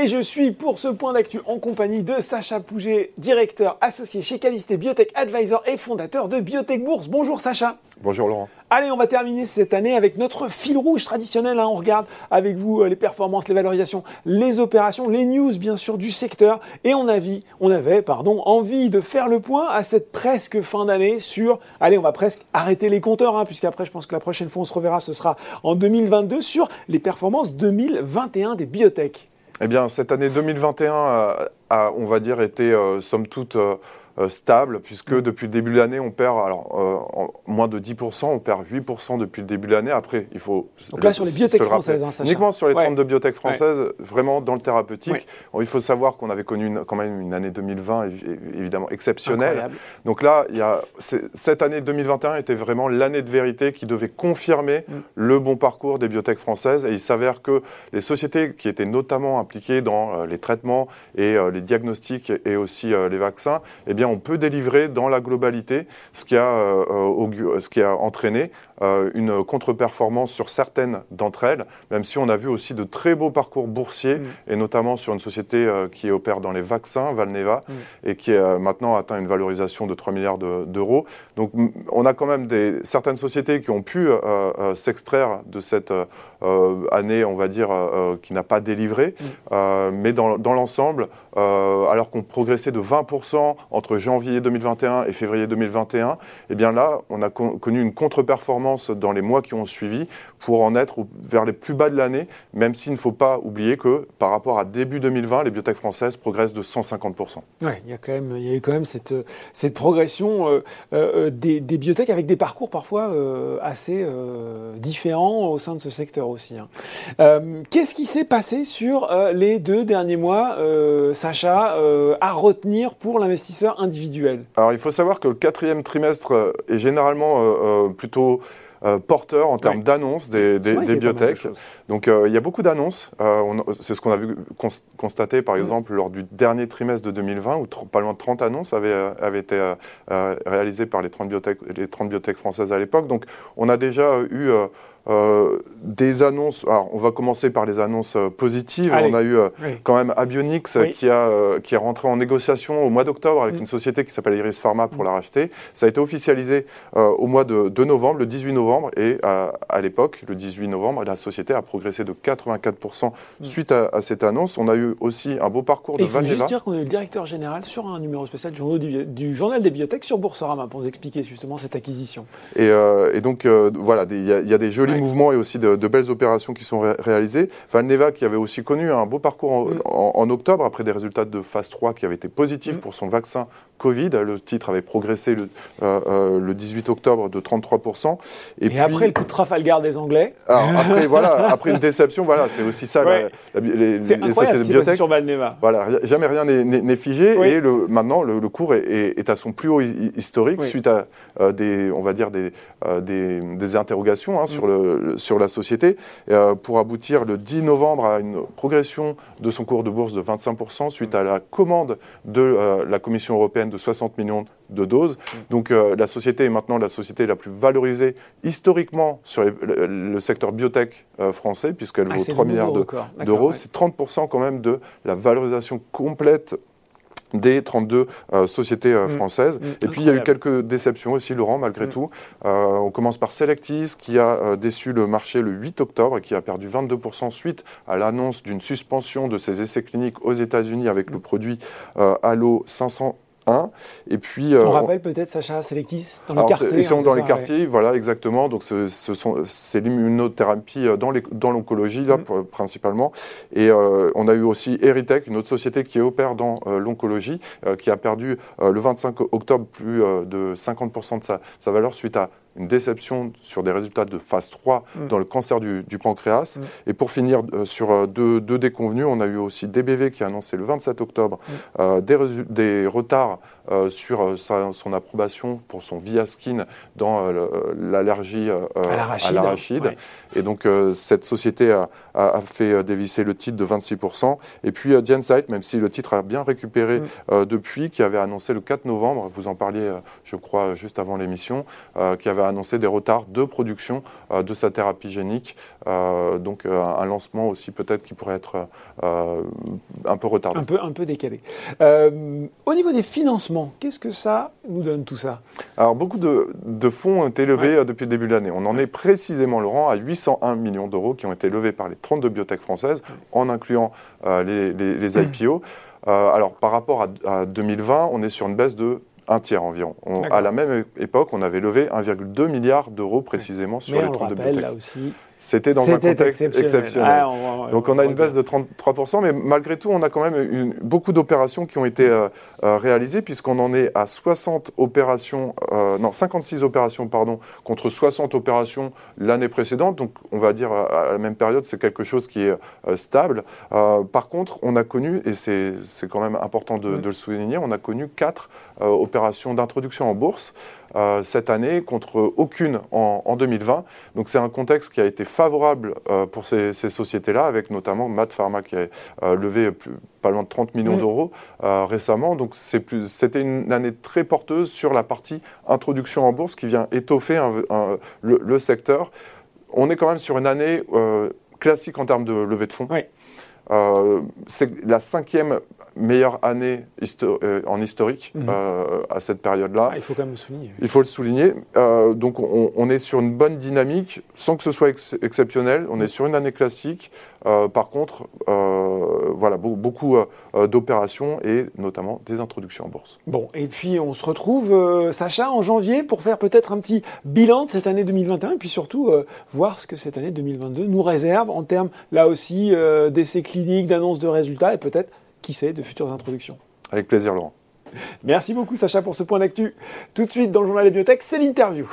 et je suis pour ce point d'actu en compagnie de Sacha Pouget, directeur associé chez Calisté Biotech Advisor et fondateur de Biotech Bourse. Bonjour Sacha. Bonjour Laurent. Allez, on va terminer cette année avec notre fil rouge traditionnel. Hein. On regarde avec vous euh, les performances, les valorisations, les opérations, les news bien sûr du secteur. Et on, avait, on avait pardon, envie de faire le point à cette presque fin d'année sur... Allez, on va presque arrêter les compteurs, hein, puisqu'après je pense que la prochaine fois on se reverra, ce sera en 2022 sur les performances 2021 des biotech. Eh bien, cette année 2021 a, on va dire, été euh, somme toute... Euh, euh, stable, puisque mm. depuis le début de l'année, on perd alors, euh, moins de 10%, on perd 8% depuis le début de l'année. Après, il faut. Donc là, sur les biotech françaises, hein, Uniquement sur les 32 biotech françaises, vraiment dans le thérapeutique. il faut savoir qu'on avait connu quand même une année 2020 évidemment exceptionnelle. Donc là, il y a, cette année 2021 était vraiment l'année de vérité qui devait confirmer mm. le bon parcours des biotech françaises. Et il s'avère que les sociétés qui étaient notamment impliquées dans les traitements et les diagnostics et aussi les vaccins, eh bien, on peut délivrer dans la globalité, ce qui a, euh, euh, ce qui a entraîné euh, une contre-performance sur certaines d'entre elles, même si on a vu aussi de très beaux parcours boursiers, mm. et notamment sur une société qui opère dans les vaccins, Valneva, mm. et qui a maintenant atteint une valorisation de 3 milliards d'euros. Donc on a quand même des, certaines sociétés qui ont pu s'extraire de cette année, on va dire, qui n'a pas délivré, mm. mais dans, dans l'ensemble, alors qu'on progressait de 20% entre janvier 2021 et février 2021, eh bien là, on a connu une contre-performance dans les mois qui ont suivi pour en être vers les plus bas de l'année, même s'il ne faut pas oublier que par rapport à début 2020, les biotech françaises progressent de 150%. Oui, il y a quand même, il y a eu quand même cette, progression euh, euh, des, des biotech avec des parcours parfois euh, assez différents au sein de ce secteur aussi. Hein. Qu'est-ce qui s'est passé sur les deux derniers mois, Sacha, à retenir pour l'investisseur individuel Alors il faut savoir que le quatrième trimestre est généralement plutôt euh, porteur en termes d'annonces des, des, biotech. Donc euh, il y a beaucoup d'annonces. Euh, c'est ce qu'on a vu constater par mm. exemple lors du dernier trimestre de 2020 où pas loin de 30 annonces avaient, avaient été réalisées par les 30 biotech, les 30 biotech françaises à l'époque. Donc on a déjà eu euh, des annonces, alors on va commencer par les annonces euh, positives. On a eu euh, quand même Abionix qui, a, qui est rentré en négociation au mois d'octobre avec mm. une société qui s'appelle Iris Pharma pour la racheter. Ça a été officialisé au mois de, novembre, le 18 novembre, et à l'époque, le 18 novembre, la société a progressé de 84% mm. suite à, cette annonce. On a eu aussi un beau parcours de Valneva. Il faut juste dire qu'on a eu le directeur général sur un numéro spécial du, journal des bibliothèques sur Boursorama pour nous expliquer justement cette acquisition. Et, et donc voilà, il y, y, a des jolis mouvements et aussi de, belles opérations qui sont réalisées. Valneva qui avait aussi connu un beau parcours mm. en, octobre après des résultats de phase 3 qui avaient été positifs mm. pour son vaccin Covid. Le titre avait progressé le, euh, euh, le 18 octobre de 33%. Et, après le coup de Trafalgar des Anglais après, voilà, après une déception, voilà, c'est aussi ça les, les, sociétés de biotech. sur Valneva. Voilà, jamais rien n'est figé et le, maintenant le, cours est, à son plus haut historique suite à euh, des, on va dire des, des, interrogations hein, sur le sur la société, euh, pour aboutir le 10 novembre à une progression de son cours de bourse de 25% suite à la commande de euh, la Commission européenne de 60 millions de doses. Donc euh, la société est maintenant la société la plus valorisée historiquement sur le, secteur biotech français, puisqu'elle ah, vaut 3 milliards d'euros. C'est 30% quand même de la valorisation complète des 32 euh, sociétés euh, mm. françaises. Mm. Et puis il y a eu quelques déceptions aussi, Laurent, malgré mm. tout. Euh, on commence par Selectis, qui a déçu le marché le 8 octobre et qui a perdu 22% suite à l'annonce d'une suspension de ses essais cliniques aux États-Unis avec le produit Allo 500 et puis, on euh, rappelle peut-être, Sacha Selectis, dans les quartiers. Ils sont hein, dans les quartiers, voilà, exactement. Donc, ce, sont, c'est l'immunothérapie euh, dans, dans l'oncologie, là, mm. principalement. Et euh, on a eu aussi Eritech, une autre société qui opère dans l'oncologie, qui a perdu le 25 octobre plus de 50% de sa, sa valeur suite à une déception sur des résultats de phase 3 mm. dans le cancer du, pancréas. Mm. Et pour finir euh, sur euh, deux, déconvenus, on a eu aussi DBV qui a annoncé le 27 octobre mm. euh, des, des, retards sur son approbation pour son Viaskin dans l'allergie à l'arachide. Et donc cette société a, fait dévisser le titre de 26%. Et puis Gensight, même si le titre a bien récupéré mm. depuis, qui avait annoncé le 4 novembre, vous en parliez je crois juste avant l'émission, qui avait annoncé des retards de production de sa thérapie génique. donc un lancement aussi peut-être qui pourrait être un peu retardé. Un peu, un peu décalé. Euh, au niveau des financements, qu'est-ce que ça nous donne tout ça Alors beaucoup de, fonds ont été levés euh, depuis le début de l'année. On en est précisément, Laurent, à 801 millions d'euros qui ont été levés par les 32 biotech françaises, en incluant euh, les, IPO. alors par rapport à, 2020, on est sur une baisse de un tiers environ. à la même époque, on avait levé 1,2 milliard d'euros précisément sur les 32 biotech. là aussi, c'était dans un contexte exceptionnel. Ah, Donc on a une baisse de 33%, mais malgré tout, on a quand même beaucoup d'opérations qui ont été euh, euh, réalisées, puisqu'on en est à 60 opérations, euh, non, 56 opérations, pardon, contre 60 opérations l'année précédente. Donc on va dire à la même période, c'est quelque chose qui est stable. par contre, on a connu, et c'est quand même important de, de, le souligner, on a connu quatre opérations d'introduction en bourse. Euh, cette année contre aucune en, 2020. Donc c'est un contexte qui a été favorable euh, pour ces, sociétés-là, avec notamment Matt Pharma qui a euh, levé pas loin de 30 millions d'euros récemment. Donc c'était une année très porteuse sur la partie introduction en bourse qui vient étoffer le, secteur. On est quand même sur une année classique en termes de levée de fonds. C'est la cinquième meilleure année euh, en historique mhm. euh, à cette période-là. Ah, il faut quand même le souligner. Il faut le souligner. Euh, donc on, est sur une bonne dynamique sans que ce soit exceptionnel. On est sur une année classique. Par contre, voilà, beaucoup d'opérations et notamment des introductions en bourse. Bon, et puis on se retrouve, Sacha, en janvier pour faire peut-être un petit bilan de cette année 2021 et puis surtout voir ce que cette année 2022 nous réserve en termes, là aussi, d'essais cliniques, d'annonces de résultats et peut-être qui sait, de futures introductions. Avec plaisir, Laurent. Merci beaucoup, Sacha, pour ce point d'actu. Tout de suite, dans le journal des biotech, c'est l'interview.